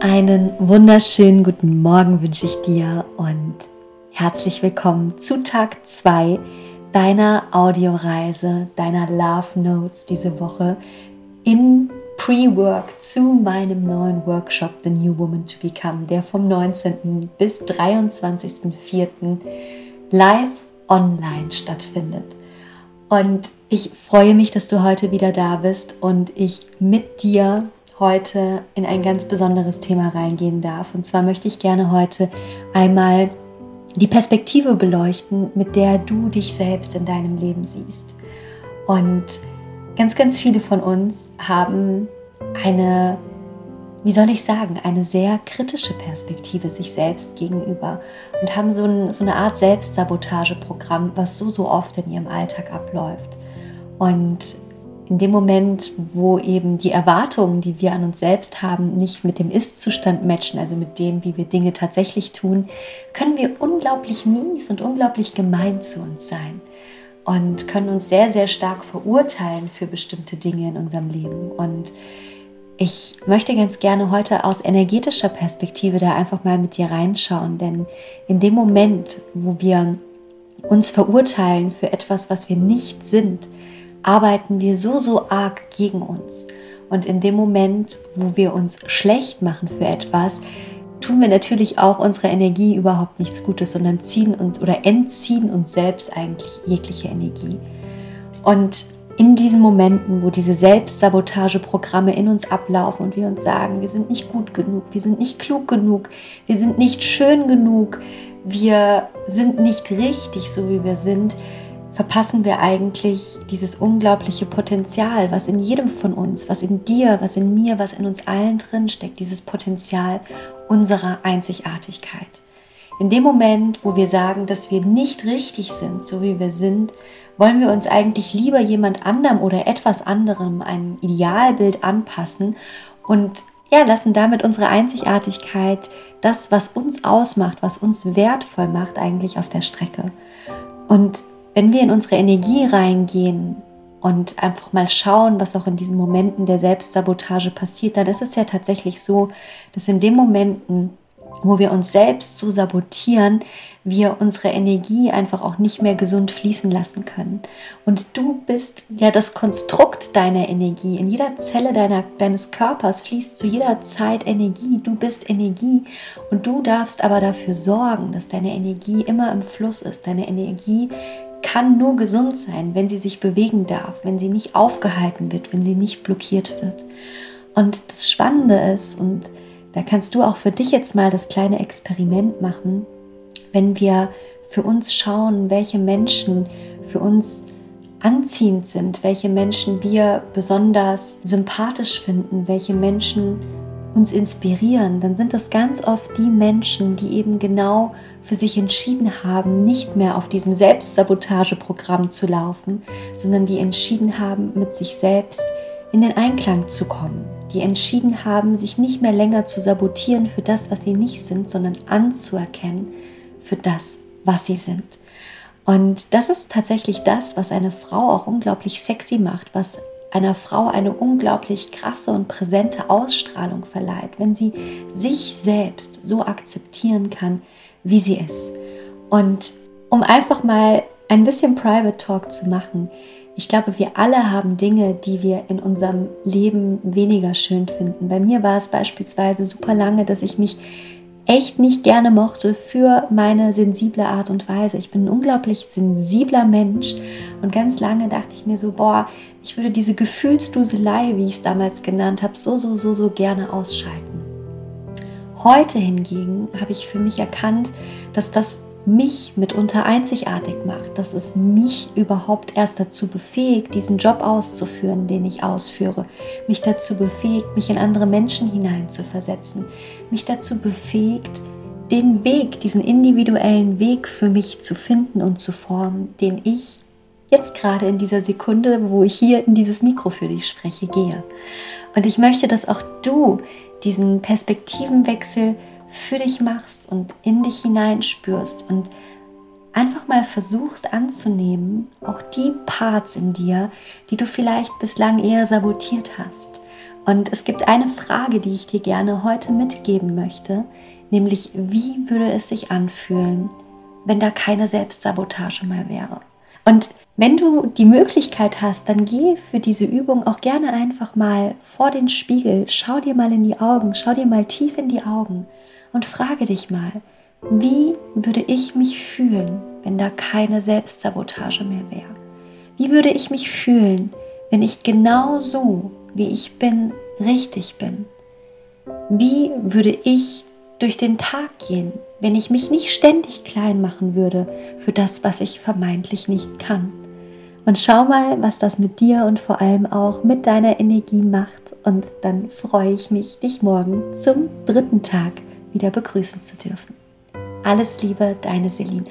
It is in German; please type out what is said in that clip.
Einen wunderschönen guten Morgen wünsche ich dir und herzlich willkommen zu Tag 2 deiner Audioreise, deiner Love Notes diese Woche in Pre-Work zu meinem neuen Workshop The New Woman to Become, der vom 19. bis 23.04. live online stattfindet. Und ich freue mich, dass du heute wieder da bist und ich mit dir heute in ein ganz besonderes Thema reingehen darf. Und zwar möchte ich gerne heute einmal die Perspektive beleuchten, mit der du dich selbst in deinem Leben siehst. Und ganz, ganz viele von uns haben eine, wie soll ich sagen, eine sehr kritische Perspektive sich selbst gegenüber und haben so, ein, so eine Art Selbstsabotageprogramm, was so, so oft in ihrem Alltag abläuft. Und in dem Moment, wo eben die Erwartungen, die wir an uns selbst haben, nicht mit dem Ist-Zustand matchen, also mit dem, wie wir Dinge tatsächlich tun, können wir unglaublich mies und unglaublich gemein zu uns sein und können uns sehr, sehr stark verurteilen für bestimmte Dinge in unserem Leben. Und ich möchte ganz gerne heute aus energetischer Perspektive da einfach mal mit dir reinschauen, denn in dem Moment, wo wir uns verurteilen für etwas, was wir nicht sind, arbeiten wir so, so arg gegen uns. Und in dem Moment, wo wir uns schlecht machen für etwas, tun wir natürlich auch unserer Energie überhaupt nichts Gutes, sondern ziehen und oder entziehen uns selbst eigentlich jegliche Energie. Und in diesen Momenten, wo diese Selbstsabotageprogramme in uns ablaufen und wir uns sagen, wir sind nicht gut genug, wir sind nicht klug genug, wir sind nicht schön genug, wir sind nicht richtig, so wie wir sind, verpassen wir eigentlich dieses unglaubliche Potenzial, was in jedem von uns, was in dir, was in mir, was in uns allen drin steckt, dieses Potenzial unserer Einzigartigkeit. In dem Moment, wo wir sagen, dass wir nicht richtig sind, so wie wir sind, wollen wir uns eigentlich lieber jemand anderem oder etwas anderem ein Idealbild anpassen und ja, lassen damit unsere Einzigartigkeit, das, was uns ausmacht, was uns wertvoll macht, eigentlich auf der Strecke. Und wenn wir in unsere Energie reingehen und einfach mal schauen, was auch in diesen Momenten der Selbstsabotage passiert, dann ist es ja tatsächlich so, dass in den Momenten, wo wir uns selbst so sabotieren, wir unsere Energie einfach auch nicht mehr gesund fließen lassen können. Und du bist ja das Konstrukt deiner Energie. In jeder Zelle deiner, deines Körpers fließt zu jeder Zeit Energie. Du bist Energie und du darfst aber dafür sorgen, dass deine Energie immer im Fluss ist. Deine Energie kann nur gesund sein, wenn sie sich bewegen darf, wenn sie nicht aufgehalten wird, wenn sie nicht blockiert wird. Und das Spannende ist, und da kannst du auch für dich jetzt mal das kleine Experiment machen, wenn wir für uns schauen, welche Menschen für uns anziehend sind, welche Menschen wir besonders sympathisch finden, welche Menschen uns inspirieren, dann sind das ganz oft die Menschen, die eben genau für sich entschieden haben, nicht mehr auf diesem Selbstsabotageprogramm zu laufen, sondern die entschieden haben, mit sich selbst in den Einklang zu kommen, die entschieden haben, sich nicht mehr länger zu sabotieren für das, was sie nicht sind, sondern anzuerkennen für das, was sie sind. Und das ist tatsächlich das, was eine Frau auch unglaublich sexy macht, was einer Frau eine unglaublich krasse und präsente Ausstrahlung verleiht, wenn sie sich selbst so akzeptieren kann, wie sie ist. Und um einfach mal ein bisschen Private Talk zu machen, ich glaube, wir alle haben Dinge, die wir in unserem Leben weniger schön finden. Bei mir war es beispielsweise super lange, dass ich mich echt nicht gerne mochte für meine sensible Art und Weise. Ich bin ein unglaublich sensibler Mensch und ganz lange dachte ich mir so, boah, ich würde diese Gefühlsduselei, wie ich es damals genannt habe, so, so, so, so gerne ausschalten. Heute hingegen habe ich für mich erkannt, dass das mich mitunter einzigartig macht, dass es mich überhaupt erst dazu befähigt, diesen Job auszuführen, den ich ausführe, mich dazu befähigt, mich in andere Menschen hineinzuversetzen, mich dazu befähigt, den Weg, diesen individuellen Weg für mich zu finden und zu formen, den ich jetzt gerade in dieser Sekunde, wo ich hier in dieses Mikro für dich spreche, gehe. Und ich möchte, dass auch du diesen Perspektivenwechsel für dich machst und in dich hineinspürst und einfach mal versuchst anzunehmen, auch die Parts in dir, die du vielleicht bislang eher sabotiert hast. Und es gibt eine Frage, die ich dir gerne heute mitgeben möchte, nämlich wie würde es sich anfühlen, wenn da keine Selbstsabotage mehr wäre? Und wenn du die Möglichkeit hast, dann geh für diese Übung auch gerne einfach mal vor den Spiegel, schau dir mal in die Augen, schau dir mal tief in die Augen und frage dich mal, wie würde ich mich fühlen, wenn da keine Selbstsabotage mehr wäre? Wie würde ich mich fühlen, wenn ich genau so, wie ich bin, richtig bin? Wie würde ich durch den Tag gehen, wenn ich mich nicht ständig klein machen würde für das, was ich vermeintlich nicht kann? Und schau mal, was das mit dir und vor allem auch mit deiner Energie macht. Und dann freue ich mich, dich morgen zum dritten Tag wieder begrüßen zu dürfen. Alles Liebe, deine Selina.